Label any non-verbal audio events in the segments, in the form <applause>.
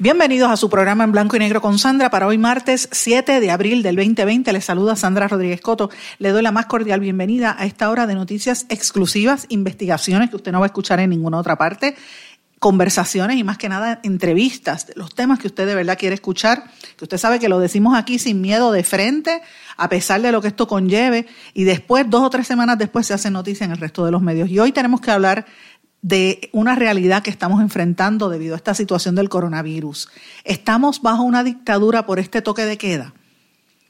Bienvenidos a su programa en blanco y negro con Sandra para hoy martes 7 de abril del 2020. Les saluda Sandra Rodríguez Coto. Le doy la más cordial bienvenida a esta hora de noticias exclusivas, investigaciones que usted no va a escuchar en ninguna otra parte, conversaciones y más que nada entrevistas, los temas que usted de verdad quiere escuchar, que usted sabe que lo decimos aquí sin miedo de frente, a pesar de lo que esto conlleve, y después, dos o tres semanas después, se hace noticia en el resto de los medios. Y hoy tenemos que hablar de una realidad que estamos enfrentando debido a esta situación del coronavirus. Estamos bajo una dictadura por este toque de queda.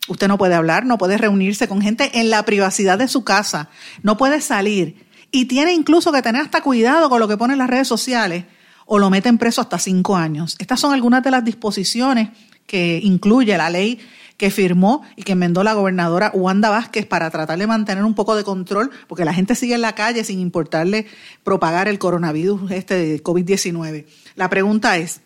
Usted no puede hablar, no puede reunirse con gente en la privacidad de su casa, no puede salir y tiene incluso que tener hasta cuidado con lo que pone en las redes sociales o lo meten preso hasta cinco años. Estas son algunas de las disposiciones que incluye la ley que firmó y que enmendó la gobernadora Wanda Vázquez para tratar de mantener un poco de control, porque la gente sigue en la calle sin importarle propagar el coronavirus este de COVID-19. La pregunta es,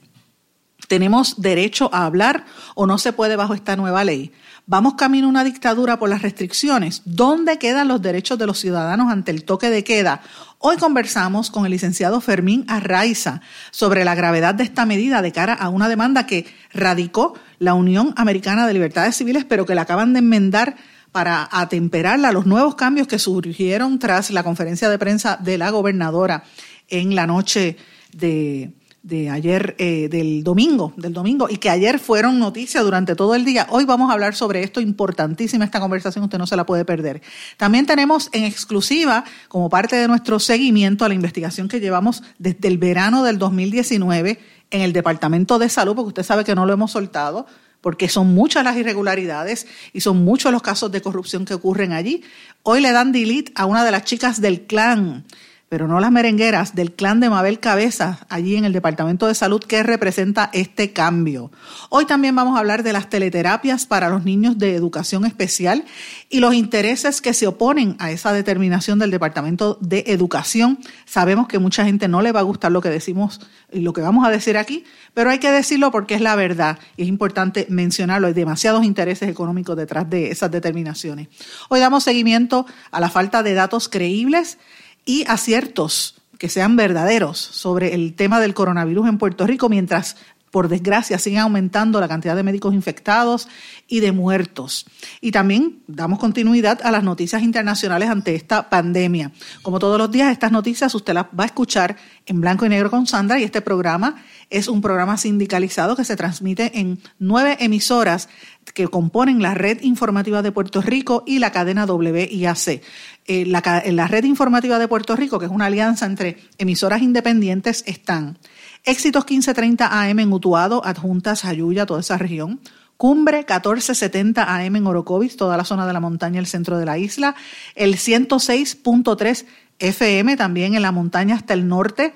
¿tenemos derecho a hablar o no se puede bajo esta nueva ley? ¿Vamos camino a una dictadura por las restricciones? ¿Dónde quedan los derechos de los ciudadanos ante el toque de queda? Hoy conversamos con el licenciado Fermín Arraiza sobre la gravedad de esta medida de cara a una demanda que radicó la Unión Americana de Libertades Civiles, pero que la acaban de enmendar para atemperarla a los nuevos cambios que surgieron tras la conferencia de prensa de la gobernadora en la noche de, de ayer, eh, del domingo, del domingo, y que ayer fueron noticias durante todo el día. Hoy vamos a hablar sobre esto, importantísima esta conversación, usted no se la puede perder. También tenemos en exclusiva, como parte de nuestro seguimiento a la investigación que llevamos desde el verano del 2019 en el Departamento de Salud, porque usted sabe que no lo hemos soltado, porque son muchas las irregularidades y son muchos los casos de corrupción que ocurren allí. Hoy le dan delete a una de las chicas del clan pero no las merengueras del clan de Mabel Cabeza, allí en el Departamento de Salud, que representa este cambio. Hoy también vamos a hablar de las teleterapias para los niños de educación especial y los intereses que se oponen a esa determinación del Departamento de Educación. Sabemos que mucha gente no le va a gustar lo que decimos y lo que vamos a decir aquí, pero hay que decirlo porque es la verdad y es importante mencionarlo. Hay demasiados intereses económicos detrás de esas determinaciones. Hoy damos seguimiento a la falta de datos creíbles y aciertos que sean verdaderos sobre el tema del coronavirus en Puerto Rico, mientras por desgracia, sigue aumentando la cantidad de médicos infectados y de muertos. Y también damos continuidad a las noticias internacionales ante esta pandemia. Como todos los días, estas noticias usted las va a escuchar en blanco y negro con Sandra y este programa es un programa sindicalizado que se transmite en nueve emisoras que componen la red informativa de Puerto Rico y la cadena WIAC. Eh, la, la red informativa de Puerto Rico, que es una alianza entre emisoras independientes, están Éxitos 1530 AM en Utuado, Adjuntas, Jayuya, toda esa región. Cumbre 1470 AM en Orocovis, toda la zona de la montaña, el centro de la isla. El 106.3 FM también en la montaña hasta el norte.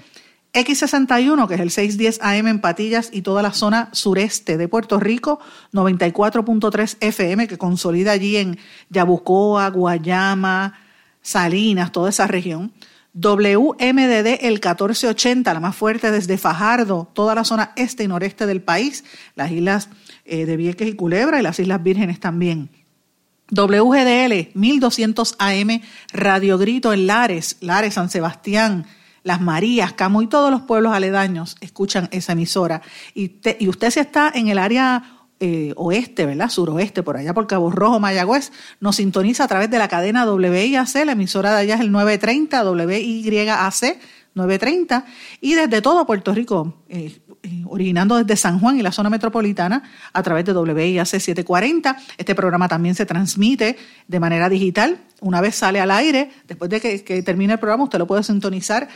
X61, que es el 610 AM en Patillas y toda la zona sureste de Puerto Rico, 94.3 FM, que consolida allí en Yabucoa, Guayama, Salinas, toda esa región. WMDD el 1480, la más fuerte desde Fajardo, toda la zona este y noreste del país, las islas eh, de Vieques y Culebra y las Islas Vírgenes también. WGDL 1200 AM, Radio Grito en Lares, Lares, San Sebastián, Las Marías, Camo y todos los pueblos aledaños escuchan esa emisora. Y, y usted si está en el área eh, oeste, ¿verdad? Suroeste, por allá por Cabo Rojo, Mayagüez, nos sintoniza a través de la cadena WIAC, la emisora de allá es el 930, WYAC 930, y desde todo Puerto Rico, eh, eh, originando desde San Juan y la zona metropolitana a través de WIAC 740. Este programa también se transmite de manera digital. Una vez sale al aire, después de que termine el programa, usted lo puede sintonizar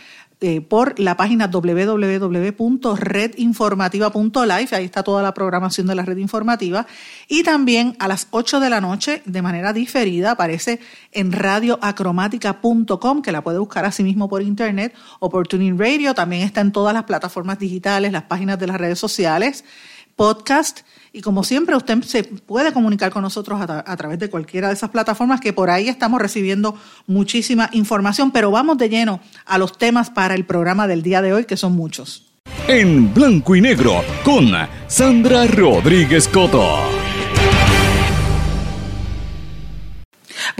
eh, por la página www.redinformativa.live, ahí está toda la programación de la red informativa, y también a las 8 de la noche, de manera diferida, aparece en radioacromática.com, que la puede buscar así mismo por internet, o por Tuning Radio, también está en todas las plataformas digitales, las páginas de las redes sociales, podcast, y como siempre, usted se puede comunicar con nosotros a, través de cualquiera de esas plataformas que por ahí estamos recibiendo muchísima información, pero vamos de lleno a los temas para el programa del día de hoy, que son muchos. En blanco y negro con Sandra Rodríguez Coto.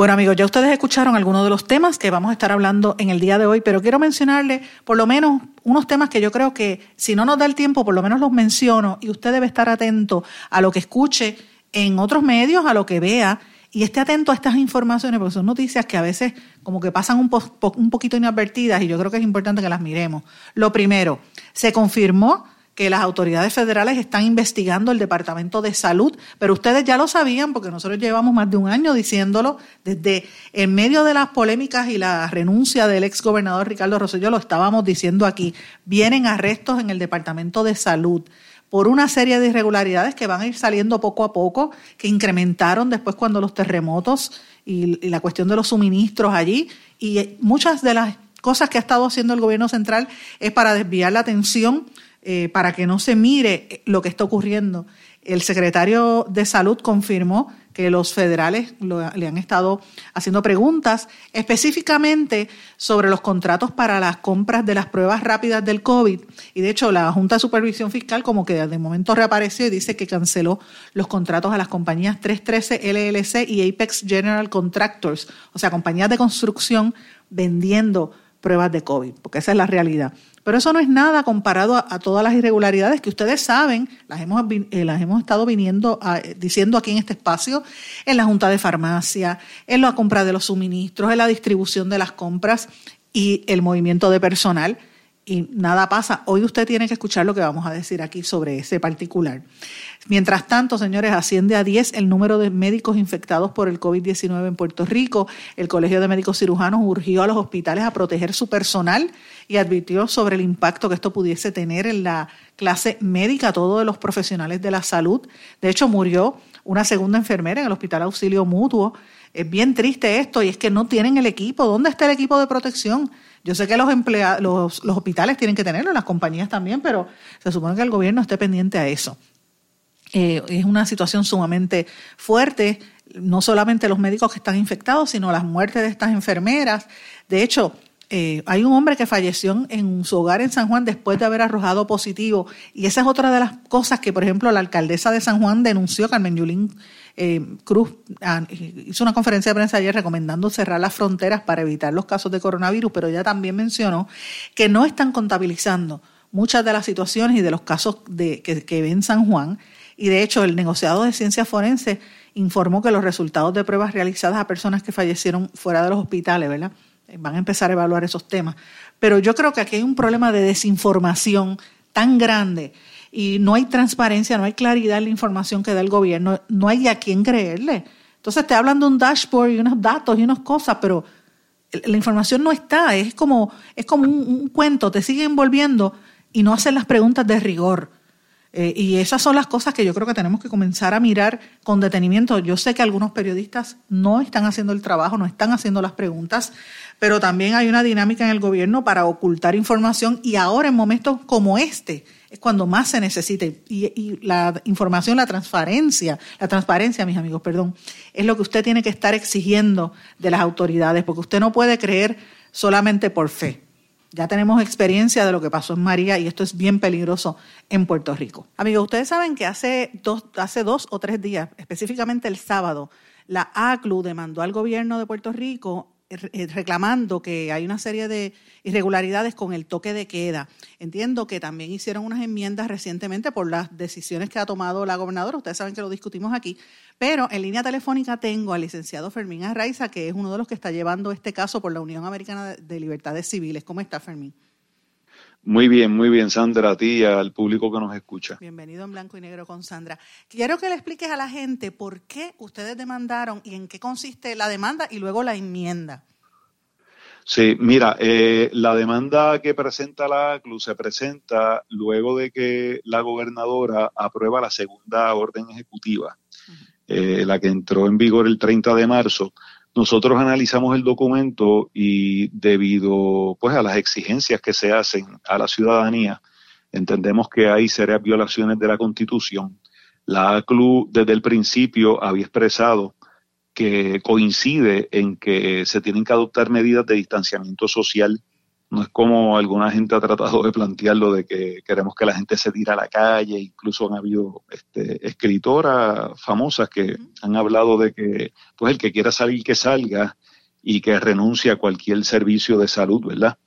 Bueno amigos, ya ustedes escucharon algunos de los temas que vamos a estar hablando en el día de hoy, pero quiero mencionarle por lo menos unos temas que yo creo que si no nos da el tiempo, por lo menos los menciono y usted debe estar atento a lo que escuche en otros medios, a lo que vea y esté atento a estas informaciones, porque son noticias que a veces como que pasan un, un poquito inadvertidas y yo creo que es importante que las miremos. Lo primero, se confirmó que las autoridades federales están investigando el Departamento de Salud, pero ustedes ya lo sabían porque nosotros llevamos más de un año diciéndolo desde en medio de las polémicas y la renuncia del ex gobernador Ricardo Rosselló, lo estábamos diciendo aquí, vienen arrestos en el Departamento de Salud por una serie de irregularidades que van a ir saliendo poco a poco, que incrementaron después cuando los terremotos y, la cuestión de los suministros allí. Y muchas de las cosas que ha estado haciendo el gobierno central es para desviar la atención eh, para que no se mire lo que está ocurriendo. El secretario de Salud confirmó que los federales le han estado haciendo preguntas específicamente sobre los contratos para las compras de las pruebas rápidas del COVID. Y de hecho, la Junta de Supervisión Fiscal como que de momento reapareció y dice que canceló los contratos a las compañías 313 LLC y Apex General Contractors, o sea, compañías de construcción vendiendo pruebas de COVID, porque esa es la realidad. Pero eso no es nada comparado a, todas las irregularidades que ustedes saben, las hemos, eh, las hemos estado viniendo diciendo aquí en este espacio, en la Junta de Farmacia, en la compra de los suministros, en la distribución de las compras y el movimiento de personal y nada pasa. Hoy usted tiene que escuchar lo que vamos a decir aquí sobre ese particular. Mientras tanto, señores, asciende a 10 el número de médicos infectados por el COVID-19 en Puerto Rico. El Colegio de Médicos Cirujanos urgió a los hospitales a proteger su personal y advirtió sobre el impacto que esto pudiese tener en la clase médica, todos los profesionales de la salud. De hecho, murió una segunda enfermera en el Hospital Auxilio Mutuo. Es bien triste esto y es que no tienen el equipo. ¿Dónde está el equipo de protección? Yo sé que los, los, los hospitales tienen que tenerlo, las compañías también, pero se supone que el gobierno esté pendiente a eso. Eh, es una situación sumamente fuerte, no solamente los médicos que están infectados, sino las muertes de estas enfermeras. De hecho, eh, hay un hombre que falleció en su hogar en San Juan después de haber arrojado positivo. Y esa es otra de las cosas que, por ejemplo, la alcaldesa de San Juan denunció, Carmen Yulín eh, Cruz, ah, hizo una conferencia de prensa ayer recomendando cerrar las fronteras para evitar los casos de coronavirus, pero ella también mencionó que no están contabilizando muchas de las situaciones y de los casos que, que ve en San Juan. Y de hecho, el negociado de ciencias forenses informó que los resultados de pruebas realizadas a personas que fallecieron fuera de los hospitales, ¿verdad? van a empezar a evaluar esos temas. Pero yo creo que aquí hay un problema de desinformación tan grande y no hay transparencia, no hay claridad en la información que da el gobierno, no hay a quién creerle. Entonces te hablan de un dashboard y unos datos y unas cosas, pero la información no está, es como, es como un, cuento, te siguen envolviendo y no hacen las preguntas de rigor. Eh, y esas son las cosas que yo creo que tenemos que comenzar a mirar con detenimiento. Yo sé que algunos periodistas no están haciendo el trabajo, no están haciendo las preguntas, pero también hay una dinámica en el gobierno para ocultar información y ahora en momentos como este es cuando más se necesita y, la información, la transparencia, la transparencia, mis amigos, perdón, es lo que usted tiene que estar exigiendo de las autoridades, porque usted no puede creer solamente por fe. Ya tenemos experiencia de lo que pasó en María y esto es bien peligroso en Puerto Rico. Amigos, ustedes saben que hace dos, hace dos o tres días, específicamente el sábado, la ACLU demandó al gobierno de Puerto Rico reclamando que hay una serie de irregularidades con el toque de queda. Entiendo que también hicieron unas enmiendas recientemente por las decisiones que ha tomado la gobernadora. Ustedes saben que lo discutimos aquí. Pero en línea telefónica tengo al licenciado Fermín Arraiza, que es uno de los que está llevando este caso por la Unión Americana de Libertades Civiles. ¿Cómo está, Fermín? Muy bien, muy bien, Sandra, a ti y al público que nos escucha. Bienvenido en Blanco y Negro con Sandra. Quiero que le expliques a la gente por qué ustedes demandaron y en qué consiste la demanda y luego la enmienda. Sí, mira, eh, la demanda que presenta la ACLU se presenta luego de que la gobernadora aprueba la segunda orden ejecutiva, eh, la que entró en vigor el 30 de marzo. Nosotros analizamos el documento y debido pues a las exigencias que se hacen a la ciudadanía, entendemos que hay serias violaciones de la Constitución. La ACLU desde el principio había expresado que coincide en que se tienen que adoptar medidas de distanciamiento social. No es como alguna gente ha tratado de plantearlo de que queremos que la gente se tire a la calle, incluso han habido este, escritoras famosas que han hablado de que pues el que quiera salir que salga y que renuncie a cualquier servicio de salud, ¿verdad?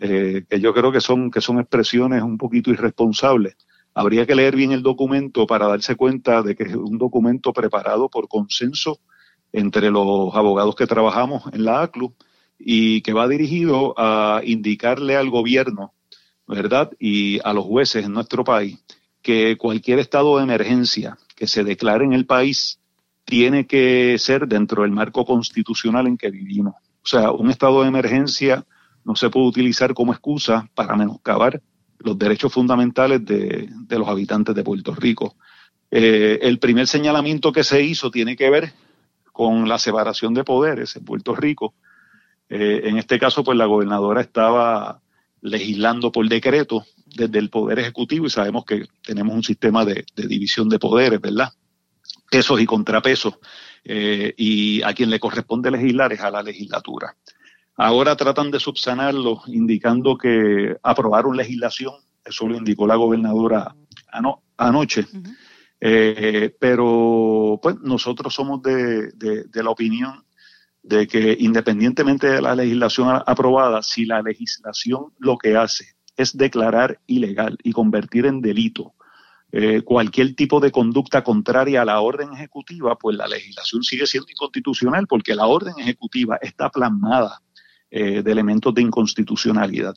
Eh, que yo creo que son, que son expresiones un poquito irresponsables. Habría que leer bien el documento para darse cuenta de que es un documento preparado por consenso entre los abogados que trabajamos en la ACLU y que va dirigido a indicarle al gobierno, ¿verdad? Y a los jueces en nuestro país que cualquier estado de emergencia que se declare en el país tiene que ser dentro del marco constitucional en que vivimos. O sea, un estado de emergencia no se puede utilizar como excusa para menoscabar los derechos fundamentales de, los habitantes de Puerto Rico. Eh, el primer señalamiento que se hizo tiene que ver con la separación de poderes en Puerto Rico. Eh, en este caso, pues la gobernadora estaba legislando por decreto desde el Poder Ejecutivo y sabemos que tenemos un sistema de, división de poderes, ¿verdad? Pesos y contrapesos. Eh, y a quien le corresponde legislar es a la legislatura. Ahora tratan de subsanarlo indicando que aprobaron legislación, eso lo indicó la gobernadora anoche, eh, pero pues nosotros somos de, la opinión de que independientemente de la legislación aprobada, si la legislación lo que hace es declarar ilegal y convertir en delito eh, cualquier tipo de conducta contraria a la orden ejecutiva, pues la legislación sigue siendo inconstitucional porque la orden ejecutiva está plasmada eh, de elementos de inconstitucionalidad.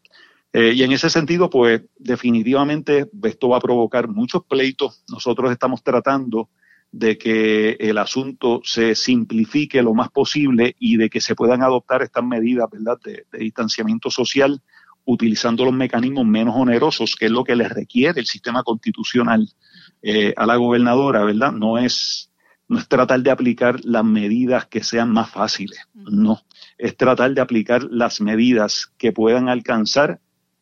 Eh, y en ese sentido, pues definitivamente esto va a provocar muchos pleitos. Nosotros estamos tratando de que el asunto se simplifique lo más posible y de que se puedan adoptar estas medidas ¿verdad? De, distanciamiento social utilizando los mecanismos menos onerosos, que es lo que le requiere el sistema constitucional eh, a la gobernadora, ¿verdad? No es, no es tratar de aplicar las medidas que sean más fáciles, no, es tratar de aplicar las medidas que puedan alcanzar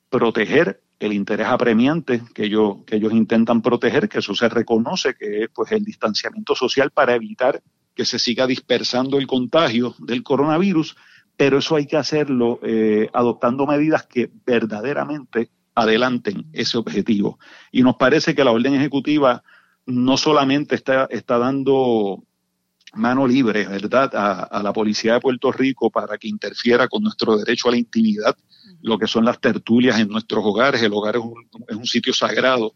proteger el interés apremiante que ellos, que ellos intentan proteger, que eso se reconoce que es pues, el distanciamiento social para evitar que se siga dispersando el contagio del coronavirus, pero eso hay que hacerlo eh, adoptando medidas que verdaderamente adelanten ese objetivo. Y nos parece que la orden ejecutiva no solamente está, está dando mano libre, ¿verdad?, a, la policía de Puerto Rico para que interfiera con nuestro derecho a la intimidad, lo que son las tertulias en nuestros hogares. El hogar es un, sitio sagrado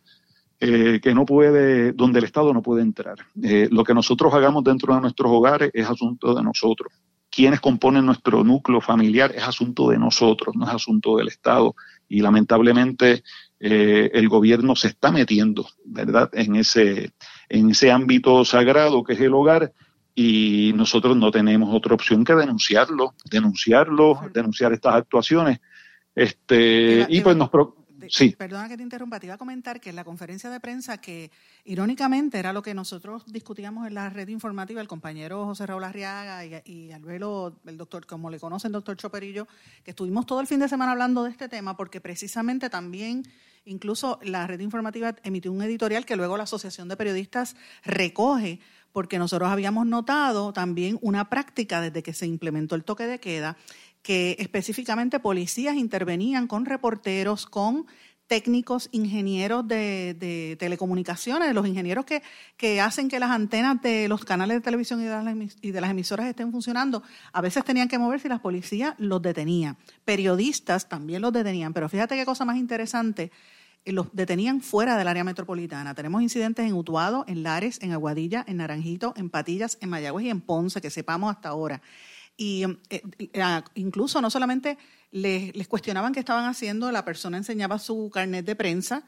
eh, que no puede, donde el Estado no puede entrar. Eh, lo que nosotros hagamos dentro de nuestros hogares es asunto de nosotros. Quienes componen nuestro núcleo familiar es asunto de nosotros, no es asunto del Estado. Y lamentablemente eh, el gobierno se está metiendo, ¿verdad?, en ese, en ese ámbito sagrado que es el hogar y nosotros no tenemos otra opción que denunciarlo, denunciarlo, denunciar estas actuaciones. Este, y pues nos... sí. Perdona que te interrumpa, te iba a comentar que en la conferencia de prensa que irónicamente era lo que nosotros discutíamos en la red informativa, el compañero José Raúl Arriaga y, y al el doctor, como le conocen, doctor Choperillo, que estuvimos todo el fin de semana hablando de este tema porque precisamente también incluso la red informativa emitió un editorial que luego la Asociación de Periodistas recoge porque nosotros habíamos notado también una práctica desde que se implementó el toque de queda, que específicamente policías intervenían con reporteros, con técnicos, ingenieros de, telecomunicaciones, los ingenieros que, hacen que las antenas de los canales de televisión y de, las, y de las emisoras estén funcionando, a veces tenían que moverse y las policías los detenían. Periodistas también los detenían, pero fíjate qué cosa más interesante, los detenían fuera del área metropolitana. Tenemos incidentes en Utuado, en Lares, en Aguadilla, en Naranjito, en Patillas, en Mayagüez y en Ponce, que sepamos hasta ahora. Y eh, eh, incluso no solamente les, les, cuestionaban qué estaban haciendo, la persona enseñaba su carnet de prensa,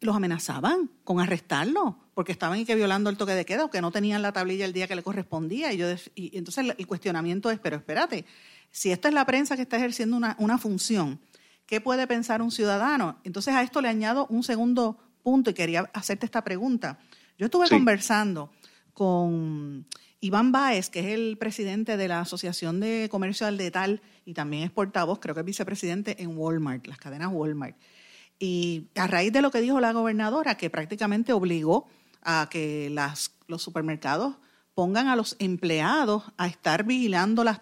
los amenazaban con arrestarlo, porque estaban y que violando el toque de queda o que no tenían la tablilla el día que le correspondía. Y, yo, y entonces el cuestionamiento es, pero espérate, si esta es la prensa que está ejerciendo una, función, ¿qué puede pensar un ciudadano? Entonces a esto le añado un segundo punto y quería hacerte esta pregunta. Yo estuve conversando con Iván Báez, que es el presidente de la Asociación de Comercio al Detal y también es portavoz, creo que es vicepresidente en Walmart, las cadenas Walmart. Y a raíz de lo que dijo la gobernadora, que prácticamente obligó a que las, los supermercados pongan a los empleados a estar vigilando las,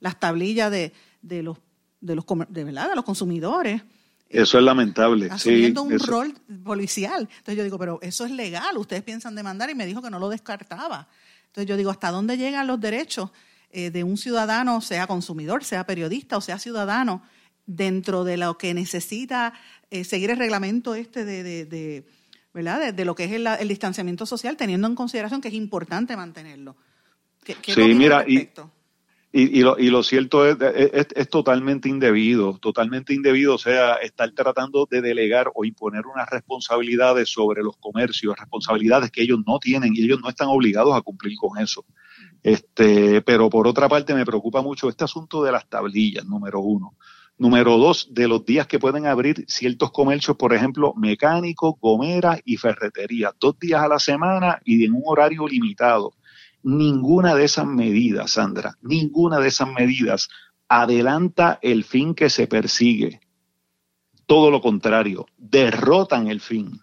las tablillas de, de los de los de, ¿verdad? de los consumidores. Eso es lamentable. Asumiendo un rol policial. Entonces yo digo, pero eso es legal, ustedes piensan demandar y me dijo que no lo descartaba. Entonces yo digo, ¿hasta dónde llegan los derechos eh, de un ciudadano, sea consumidor, sea periodista o sea ciudadano, dentro de lo que necesita eh, seguir el reglamento este de, de ¿verdad? De, lo que es el, distanciamiento social, teniendo en consideración que es importante mantenerlo. sí, mira, y, y, lo, y, lo, cierto es, es, totalmente indebido, totalmente indebido, o sea, estar tratando de delegar o imponer unas responsabilidades sobre los comercios, responsabilidades que ellos no tienen y ellos no están obligados a cumplir con eso. Este, pero por otra parte me preocupa mucho este asunto de las tablillas, número uno. Número dos, de los días que pueden abrir ciertos comercios, por ejemplo, mecánicos, gomeras y ferretería, dos días a la semana y en un horario limitado. Ninguna de esas medidas, Sandra, ninguna de esas medidas adelanta el fin que se persigue. Todo lo contrario, derrotan el fin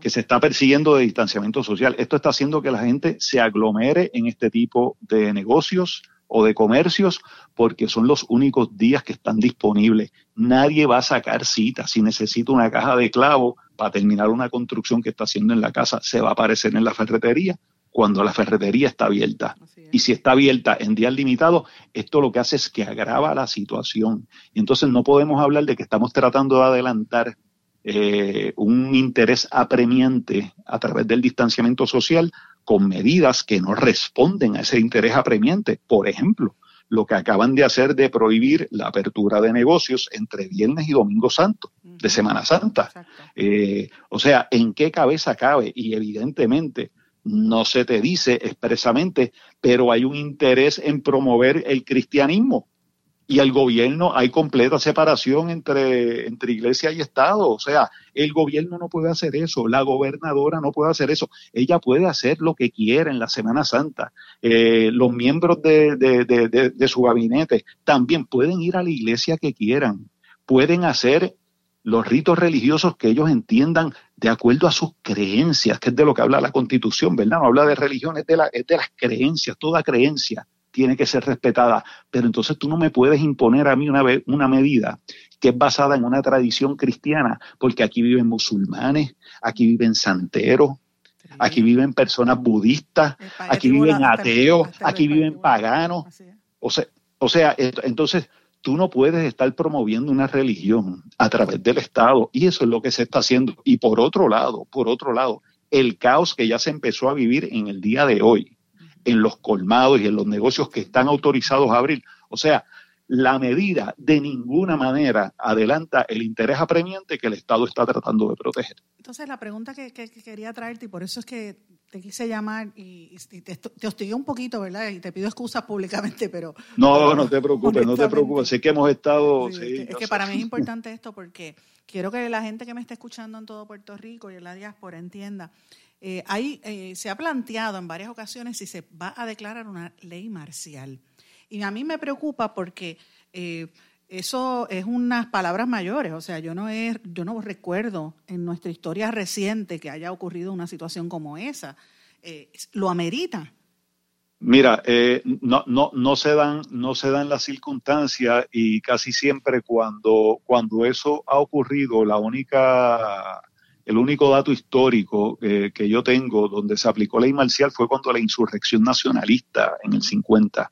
que se está persiguiendo de distanciamiento social. Esto está haciendo que la gente se aglomere en este tipo de negocios, o de comercios porque son los únicos días que están disponibles. Nadie va a sacar cita. Si necesita una caja de clavo para terminar una construcción que está haciendo en la casa, se va a aparecer en la ferretería cuando la ferretería está abierta. Y si está abierta en días limitados, esto lo que hace es que agrava la situación. Y entonces no podemos hablar de que estamos tratando de adelantar eh, un interés apremiante a través del distanciamiento social con medidas que no responden a ese interés apremiante. Por ejemplo, lo que acaban de hacer de prohibir la apertura de negocios entre viernes y domingo santo, de Semana Santa. Eh, o sea, ¿en qué cabeza cabe? Y evidentemente no se te dice expresamente, pero hay un interés en promover el cristianismo y el gobierno hay completa separación entre, entre iglesia y Estado. O sea, el gobierno no puede hacer eso, la gobernadora no puede hacer eso. Ella puede hacer lo que quiera en la Semana Santa. Eh, los miembros de, de, su gabinete también pueden ir a la iglesia que quieran, pueden hacer los ritos religiosos que ellos entiendan de acuerdo a sus creencias, que es de lo que habla la Constitución, ¿verdad? No habla de religión, es de, la, es de las creencias, toda creencia tiene que ser respetada, pero entonces tú no me puedes imponer a mí una, una medida que es basada en una tradición cristiana, porque aquí viven musulmanes, aquí viven santeros, aquí viven personas budistas, aquí viven ateos, aquí viven paganos. O sea, o sea, entonces tú no puedes estar promoviendo una religión a través del Estado y eso es lo que se está haciendo. Y por otro lado, por otro lado, el caos que ya se empezó a vivir en el día de hoy, en los colmados y en los negocios que están autorizados a abrir. O sea, la medida de ninguna manera adelanta el interés apremiante que el Estado está tratando de proteger. Entonces, la pregunta que, quería traerte, y por eso es que te quise llamar y, te, te, hostigué un poquito, ¿verdad? Y te pido excusas públicamente, pero... No, no te preocupes, no te preocupes. Sé que hemos estado... Sí, es que para mí es importante esto porque quiero que la gente que me esté escuchando en todo Puerto Rico y en la diáspora entienda eh, eh, se ha planteado en varias ocasiones si se va a declarar una ley marcial. Y a mí me preocupa porque eh, eso es unas palabras mayores. O sea, yo no, he, yo no recuerdo en nuestra historia reciente que haya ocurrido una situación como esa. ¿Lo amerita? Mira, no, no, no, se dan, no se dan las circunstancias y casi siempre cuando, cuando eso ha ocurrido, la única el único dato histórico eh, que yo tengo donde se aplicó ley marcial fue cuando la insurrección nacionalista en el 50.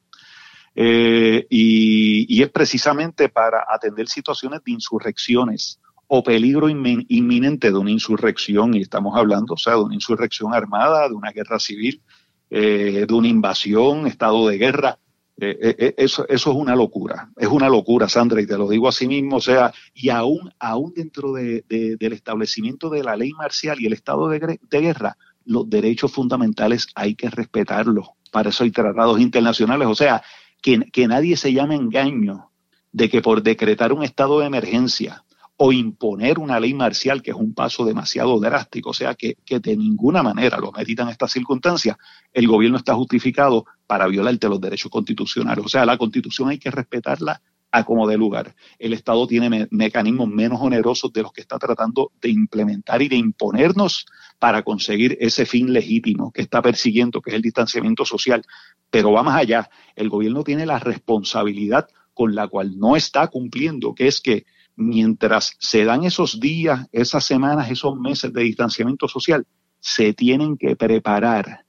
Eh, y, es precisamente para atender situaciones de insurrecciones o peligro inminente de una insurrección, y estamos hablando, o sea, de una insurrección armada, de una guerra civil, eh, de una invasión, estado de guerra. Eh, eso, eso es una locura, es una locura, Sandra, y te lo digo así mismo, o sea, y aún, aún dentro de, del establecimiento de la ley marcial y el estado de, guerra, los derechos fundamentales hay que respetarlos, para eso hay tratados internacionales, o sea, que, nadie se llame engaño de que por decretar un estado de emergencia o imponer una ley marcial, que es un paso demasiado drástico, o sea, que, que de ninguna manera lo meditan estas circunstancias, el gobierno está justificado para violarte los derechos constitucionales. O sea, la constitución hay que respetarla a como de lugar. El Estado tiene mecanismos menos onerosos de los que está tratando de implementar y de imponernos para conseguir ese fin legítimo que está persiguiendo, que es el distanciamiento social. Pero va más allá. El gobierno tiene la responsabilidad con la cual no está cumpliendo, que es que mientras se dan esos días, esas semanas, esos meses de distanciamiento social, se tienen que preparar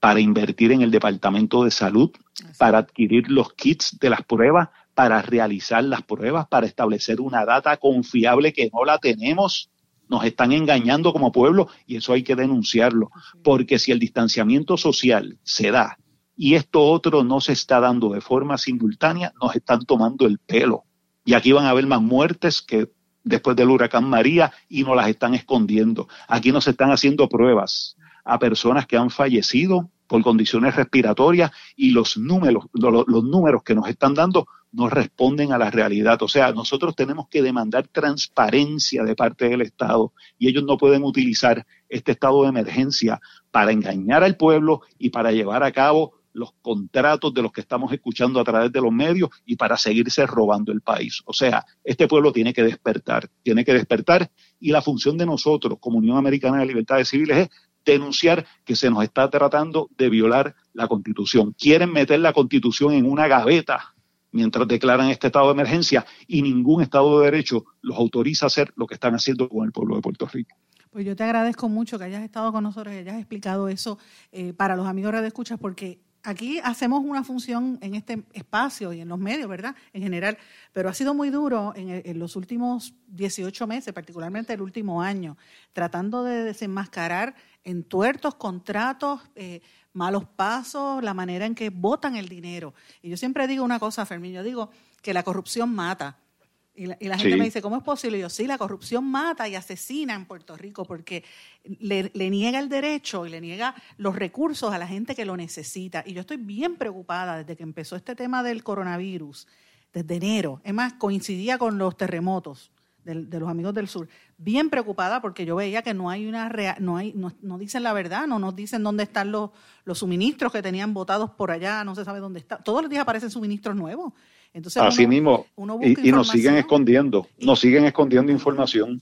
para invertir en el Departamento de Salud, para adquirir los kits de las pruebas, para realizar las pruebas, para establecer una data confiable que no la tenemos. Nos están engañando como pueblo y eso hay que denunciarlo, porque si el distanciamiento social se da y esto otro no se está dando de forma simultánea, nos están tomando el pelo. Y aquí van a haber más muertes que después del huracán María y no las están escondiendo. Aquí nos están haciendo pruebas a personas que han fallecido por condiciones respiratorias y los números, los, los números que nos están dando no responden a la realidad. O sea, nosotros tenemos que demandar transparencia de parte del Estado y ellos no pueden utilizar este estado de emergencia para engañar al pueblo y para llevar a cabo los contratos de los que estamos escuchando a través de los medios y para seguirse robando el país. O sea, este pueblo tiene que despertar, tiene que despertar y la función de nosotros como Unión Americana de Libertades Civiles es denunciar que se nos está tratando de violar la constitución. Quieren meter la constitución en una gaveta mientras declaran este estado de emergencia y ningún estado de derecho los autoriza a hacer lo que están haciendo con el pueblo de Puerto Rico. Pues yo te agradezco mucho que hayas estado con nosotros y hayas explicado eso eh, para los amigos de Escuchas porque aquí hacemos una función en este espacio y en los medios, ¿verdad? En general, pero ha sido muy duro en, los últimos 18 meses, particularmente el último año, tratando de desenmascarar entuertos, contratos, eh, malos pasos, la manera en que votan el dinero. Y yo siempre digo una cosa, Fermín, yo digo que la corrupción mata. Y la, gente me dice, ¿cómo es posible? yo, sí, la corrupción mata y asesina en Puerto Rico porque le, niega el derecho y le niega los recursos a la gente que lo necesita. Y yo estoy bien preocupada desde que empezó este tema del coronavirus, desde enero. Es más, coincidía con los terremotos de, los amigos del sur, bien preocupada porque yo veía que no hay una no hay no, dicen la verdad, no nos dicen dónde están los, los suministros que tenían votados por allá, no se sabe dónde está. Todos los días aparecen suministros nuevos. Entonces Así mismo, y, nos siguen escondiendo, nos siguen escondiendo información.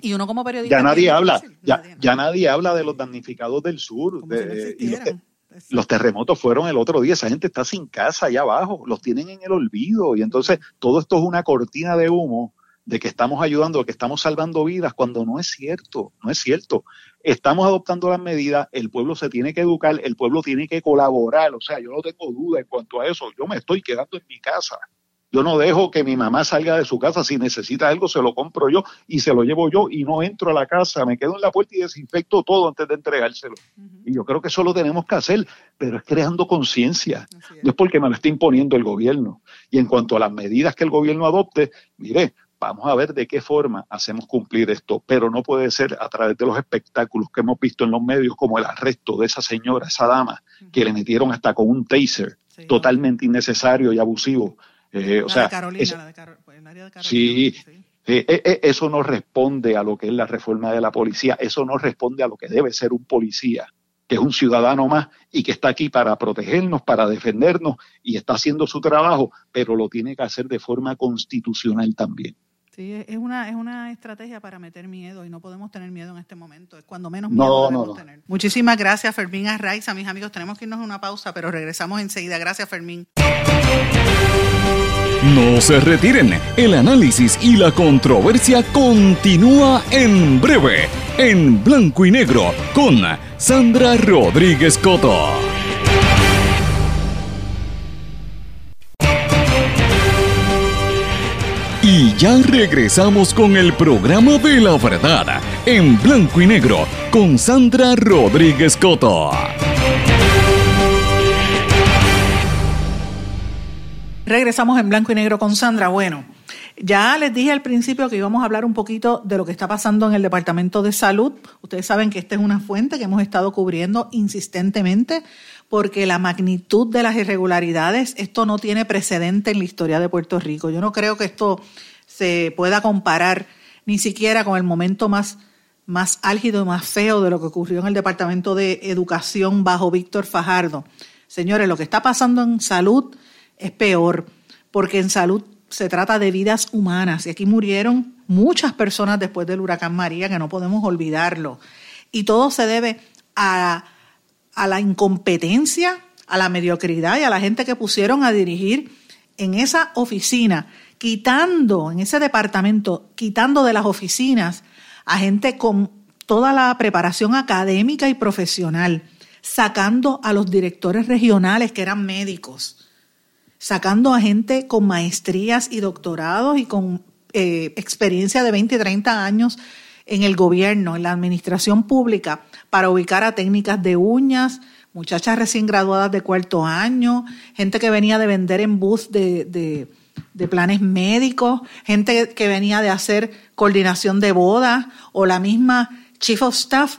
Y uno como periodista... Ya nadie habla, ya, ya nadie habla de los damnificados del sur. De, los terremotos fueron el otro día, esa gente está sin casa allá abajo, los tienen en el olvido y entonces todo esto es una cortina de humo de que estamos ayudando, que estamos salvando vidas, cuando no es cierto, no es cierto. Estamos adoptando las medidas, el pueblo se tiene que educar, el pueblo tiene que colaborar, o sea, yo no tengo duda en cuanto a eso, yo me estoy quedando en mi casa. Yo no dejo que mi mamá salga de su casa, si necesita algo se lo compro yo y se lo llevo yo y no entro a la casa, me quedo en la puerta y desinfecto todo antes de entregárselo. Y yo creo que eso lo tenemos que hacer, pero es creando conciencia, no es porque me lo esté imponiendo el gobierno. Y en cuanto a las medidas que el gobierno adopte, mire, vamos a ver de qué forma hacemos cumplir esto, pero no puede ser a través de los espectáculos que hemos visto en los medios, como el arresto de esa señora, esa dama, que le metieron hasta con un taser, totalmente innecesario y abusivo. Eh, o sea, sí, eh, eh, eso no responde a lo que es la reforma de la policía, eso no responde a lo que debe ser un policía que es un ciudadano más y que está aquí para protegernos, para defendernos y está haciendo su trabajo, pero lo tiene que hacer de forma constitucional también. Sí, es una, es una estrategia para meter miedo y no podemos tener miedo en este momento. Es cuando menos miedo debemos tener. Muchísimas gracias, Fermín Arraiza. Mis amigos, tenemos que irnos a una pausa, pero regresamos enseguida. Gracias, Fermín. No se retiren. El análisis y la controversia continúa en breve, en blanco y negro, con Sandra Rodríguez Coto. Ya regresamos con el programa de la verdad, en blanco y negro, con Sandra Rodríguez Coto. Regresamos en blanco y negro con Sandra. Bueno, ya les dije al principio que íbamos a hablar un poquito de lo que está pasando en el Departamento de Salud. Ustedes saben que esta es una fuente que hemos estado cubriendo insistentemente porque la magnitud de las irregularidades, esto no tiene precedente en la historia de Puerto Rico. Yo no creo que esto se pueda comparar ni siquiera con el momento más, más álgido y más feo de lo que ocurrió en el Departamento de Educación bajo Víctor Fajardo. Señores, lo que está pasando en salud es peor, porque en salud se trata de vidas humanas y aquí murieron muchas personas después del huracán María, que no podemos olvidarlo. Y todo se debe a, a la incompetencia, a la mediocridad y a la gente que pusieron a dirigir en esa oficina quitando en ese departamento, quitando de las oficinas a gente con toda la preparación académica y profesional, sacando a los directores regionales que eran médicos, sacando a gente con maestrías y doctorados y con eh, experiencia de 20 y 30 años en el gobierno, en la administración pública, para ubicar a técnicas de uñas, muchachas recién graduadas de cuarto año, gente que venía de vender en bus de de planes médicos, gente que venía de hacer coordinación de bodas o la misma Chief of Staff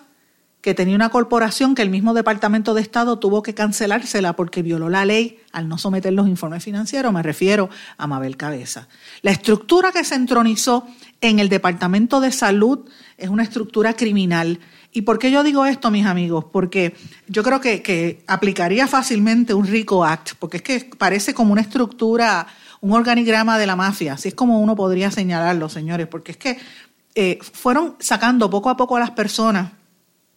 que tenía una corporación que el mismo Departamento de Estado tuvo que cancelársela porque violó la ley al no someter los informes financieros, me refiero a Mabel Cabeza. La estructura que se entronizó en el Departamento de Salud es una estructura criminal. ¿Y por qué yo digo esto, mis amigos? Porque yo creo que, que aplicaría fácilmente un RICO Act, porque es que parece como una estructura un organigrama de la mafia, así es como uno podría señalarlo, señores, porque es que eh, fueron sacando poco a poco a las personas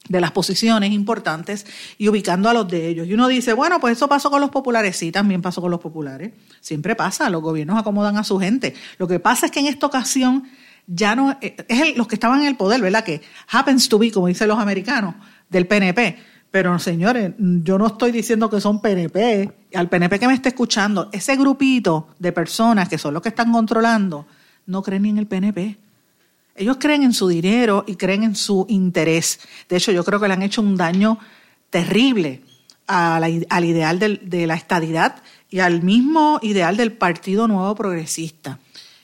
de las posiciones importantes y ubicando a los de ellos. Y uno dice, bueno, pues eso pasó con los populares. Sí, también pasó con los populares. Siempre pasa, los gobiernos acomodan a su gente. Lo que pasa es que en esta ocasión ya no, eh, es los que estaban en el poder, ¿verdad? Que happens to be, como dicen los americanos, del PNP pero señores, yo no estoy diciendo que son PNP. Al PNP que me esté escuchando, ese grupito de personas que son los que están controlando, no creen ni en el PNP. Ellos creen en su dinero y creen en su interés. De hecho, yo creo que le han hecho un daño terrible al ideal de la estadidad y al mismo ideal del Partido Nuevo Progresista.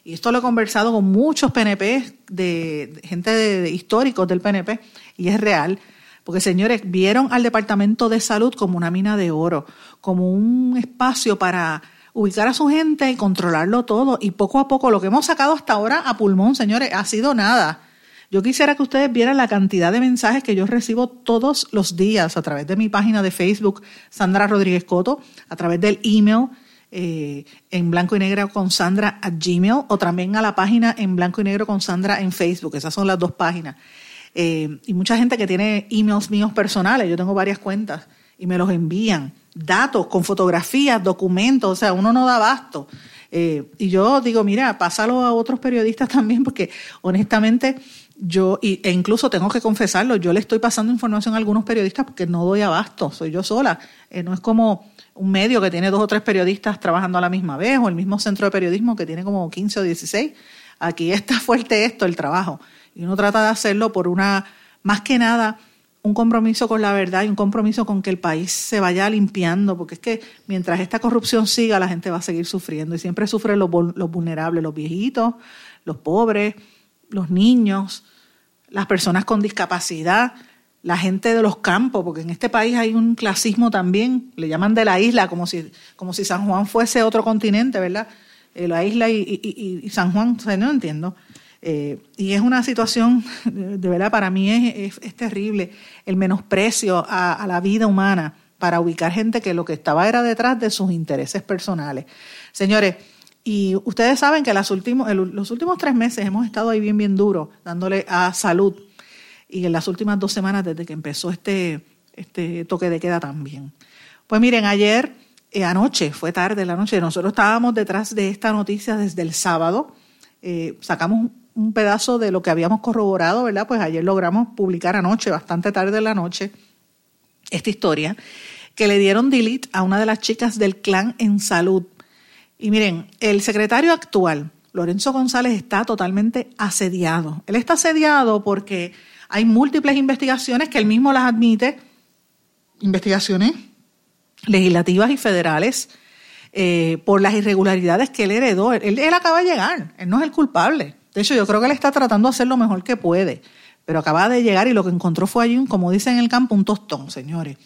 Y esto lo he conversado con muchos PNP, de, gente de, históricos del PNP, y es real. Porque, señores, vieron al Departamento de Salud como una mina de oro, como un espacio para ubicar a su gente y controlarlo todo. Y poco a poco, lo que hemos sacado hasta ahora a pulmón, señores, ha sido nada. Yo quisiera que ustedes vieran la cantidad de mensajes que yo recibo todos los días a través de mi página de Facebook, Sandra Rodríguez Coto, a través del email eh, en blanco y negro con Sandra a Gmail o también a la página en blanco y negro con Sandra en Facebook. Esas son las dos páginas. Eh, y mucha gente que tiene emails míos personales, yo tengo varias cuentas, y me los envían, datos con fotografías, documentos, o sea, uno no da abasto. Eh, y yo digo, mira, pásalo a otros periodistas <laughs> también, porque honestamente yo, e incluso tengo que confesarlo, yo le estoy pasando información a algunos periodistas porque no doy abasto, soy yo sola. Eh, no es como un medio que tiene dos o tres periodistas trabajando a la misma vez, o el mismo centro de periodismo que tiene como 15 o 16. Aquí está <laughs> fuerte esto, el trabajo. Y uno trata de hacerlo por una, más que nada, un compromiso con la verdad y un compromiso con que el país se vaya limpiando, porque es que mientras esta corrupción siga, la gente va a seguir sufriendo y siempre sufren los, los vulnerables, los viejitos, los pobres, los niños, las personas con discapacidad, la gente de los campos, porque en este país hay un clasismo también, le llaman de la isla, como si, como si San Juan fuese otro continente, ¿verdad? Eh, la isla y, y San Juan, no entiendo. Eh, y es una situación, de verdad, para mí es, terrible el menosprecio a, la vida humana para ubicar gente que lo que estaba era detrás de sus intereses personales. Señores, y ustedes saben que las los últimos tres meses hemos estado ahí bien, bien duro, dándole a salud. Y en las últimas dos semanas desde que empezó este, este toque de queda también. Pues miren, ayer, eh, anoche, fue tarde la noche, nosotros estábamos detrás de esta noticia desde el sábado. Eh, sacamos un pedazo de lo que habíamos corroborado, ¿verdad? Pues ayer logramos publicar anoche, bastante tarde en la noche, esta historia, que le dieron delete a una de las chicas del clan en salud. Y miren, el secretario actual, Lorenzo González, está totalmente asediado. Él está asediado porque hay múltiples investigaciones que él mismo las admite, investigaciones legislativas y federales, eh, por las irregularidades que él heredó. Él, él, acaba de llegar, él no es el culpable. De hecho, yo creo que él está tratando de hacer lo mejor que puede, pero acaba de llegar y lo que encontró fue allí, como dicen en el campo, un tostón, señores.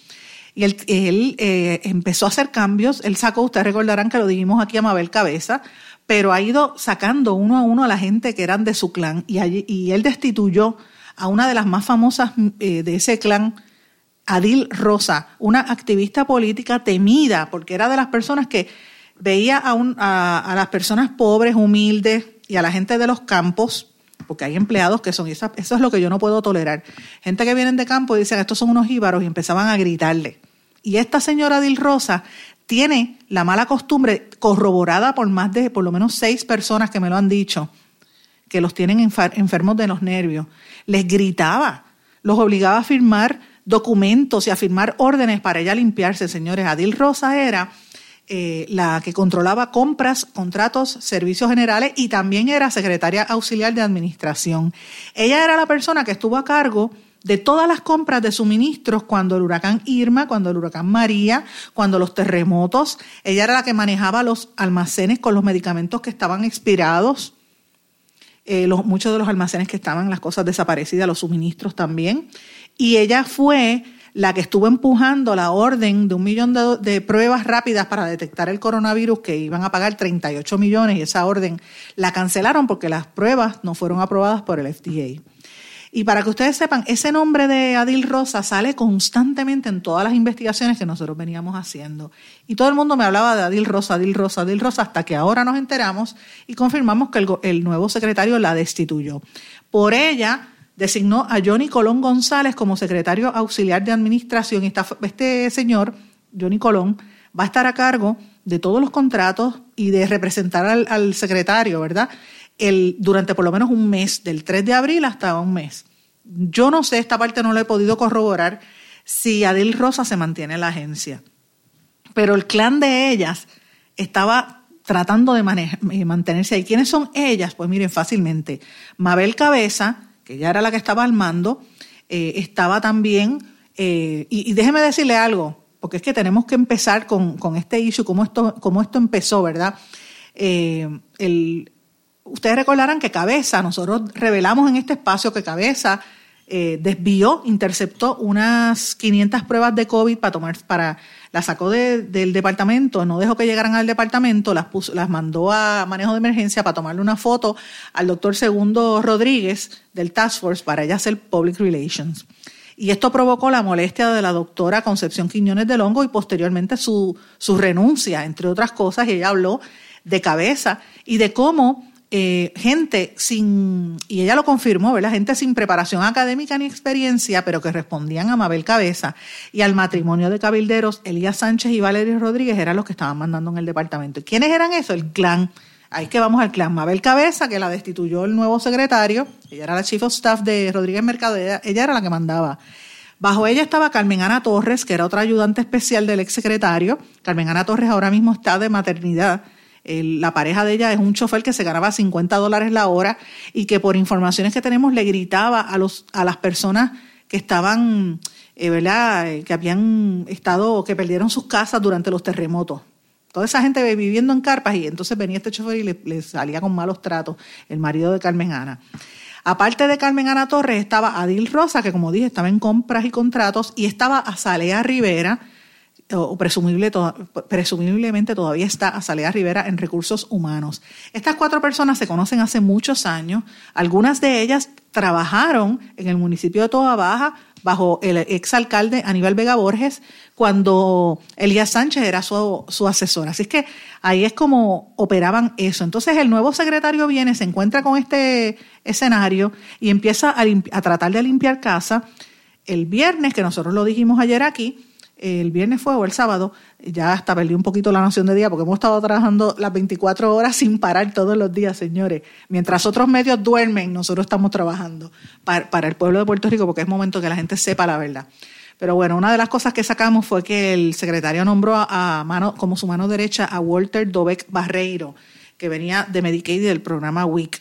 Y él, eh, empezó a hacer cambios, él sacó, ustedes recordarán que lo dijimos aquí a Mabel Cabeza, pero ha ido sacando uno a uno a la gente que eran de su clan y, allí, y él destituyó a una de las más famosas eh, de ese clan, Adil Rosa, una activista política temida, porque era de las personas que veía a, un, a, las personas pobres, humildes y a la gente de los campos, porque hay empleados que son, eso, es lo que yo no puedo tolerar. Gente que vienen de campo y dicen, estos son unos íbaros y empezaban a gritarle. Y esta señora Adil Rosa tiene la mala costumbre, corroborada por más de, por lo menos seis personas que me lo han dicho, que los tienen enfermos de los nervios, les gritaba, los obligaba a firmar documentos y a firmar órdenes para ella limpiarse, señores. Adil Rosa era eh, la que controlaba compras, contratos, servicios generales y también era secretaria auxiliar de administración. Ella era la persona que estuvo a cargo de todas las compras de suministros cuando el huracán Irma, cuando el huracán María, cuando los terremotos. Ella era la que manejaba los almacenes con los medicamentos que estaban expirados. Eh, muchos de los almacenes que estaban, las cosas desaparecidas, los suministros también. Y ella fue la que estuvo empujando la orden de un millón de, pruebas rápidas para detectar el coronavirus, que iban a pagar 38 millones, y esa orden la cancelaron porque las pruebas no fueron aprobadas por el FDA. Y para que ustedes sepan, ese nombre de Adil Rosa sale constantemente en todas las investigaciones que nosotros veníamos haciendo. Y todo el mundo me hablaba de Adil Rosa, Adil Rosa, Adil Rosa, hasta que ahora nos enteramos y confirmamos que el nuevo secretario la destituyó. Por ella designó a Johnny Colón González como secretario auxiliar de administración. Y este señor, Johnny Colón, va a estar a cargo de todos los contratos y de representar al, secretario, ¿verdad? durante por lo menos un mes, del 3 de abril hasta un mes. Yo no sé, esta parte no lo he podido corroborar, si Adil Rosa se mantiene en la agencia. Pero el clan de ellas estaba tratando de eh, mantenerse ahí. ¿Quiénes son ellas? Pues miren, fácilmente. Mabel Cabeza, que ya era la que estaba al mando, eh, estaba también, eh, y, déjeme decirle algo, porque es que tenemos que empezar con, con este issue, cómo esto, cómo esto empezó, ¿verdad? el, ustedes recordarán que Cabeza, nosotros revelamos en este espacio que Cabeza eh, desvió, interceptó unas 500 pruebas de COVID para tomar, para, las sacó del departamento, no dejó que llegaran al departamento, las, puso, las mandó a manejo de emergencia para tomarle una foto al doctor Segundo Rodríguez del Task Force para ella hacer Public Relations. Y esto provocó la molestia de la doctora Concepción Quiñones de Longo y posteriormente su, su renuncia, entre otras cosas, y ella habló de cabeza y de cómo eh, gente sin, y ella lo confirmó, ¿verdad? Gente sin preparación académica ni experiencia, pero que respondían a Mabel Cabeza y al matrimonio de cabilderos, Elías Sánchez y Valerio Rodríguez eran los que estaban mandando en el departamento. ¿Y quiénes eran eso? El clan. Ahí que vamos al clan. Mabel Cabeza, que la destituyó el nuevo secretario, ella era la chief of staff de Rodríguez Mercado, ella, era la que mandaba. Bajo ella estaba Carmen Ana Torres, que era otra ayudante especial del exsecretario. Carmen Ana Torres ahora mismo está de maternidad la pareja de ella es un chofer que se ganaba 50 dólares la hora y que por informaciones que tenemos le gritaba a, los, a las personas que estaban, eh, ¿verdad? Eh, que habían estado, que perdieron sus casas durante los terremotos. Toda esa gente viviendo en carpas y entonces venía este chofer y le, salía con malos tratos, el marido de Carmen Ana. Aparte de Carmen Ana Torres estaba Adil Rosa, que como dije estaba en compras y contratos, y estaba Azalea Rivera, o presumible, presumiblemente todavía está Azalea Rivera en recursos humanos. Estas cuatro personas se conocen hace muchos años. Algunas de ellas trabajaron en el municipio de Toa Baja bajo el exalcalde Aníbal Vega Borges cuando Elías Sánchez era su, su asesor. Así es que ahí es como operaban eso. Entonces el nuevo secretario viene, se encuentra con este escenario y empieza a tratar de limpiar casa. El viernes, que nosotros lo dijimos ayer aquí, el viernes fue o el sábado, ya hasta perdí un poquito la noción de día porque hemos estado trabajando las 24 horas sin parar todos los días, señores. Mientras otros medios duermen, nosotros estamos trabajando para, el pueblo de Puerto Rico porque es momento que la gente sepa la verdad. Pero bueno, una de las cosas que sacamos fue que el secretario nombró a, mano, como su mano derecha a Walter Dobeck Barreiro, que venía de Medicaid y del programa WIC.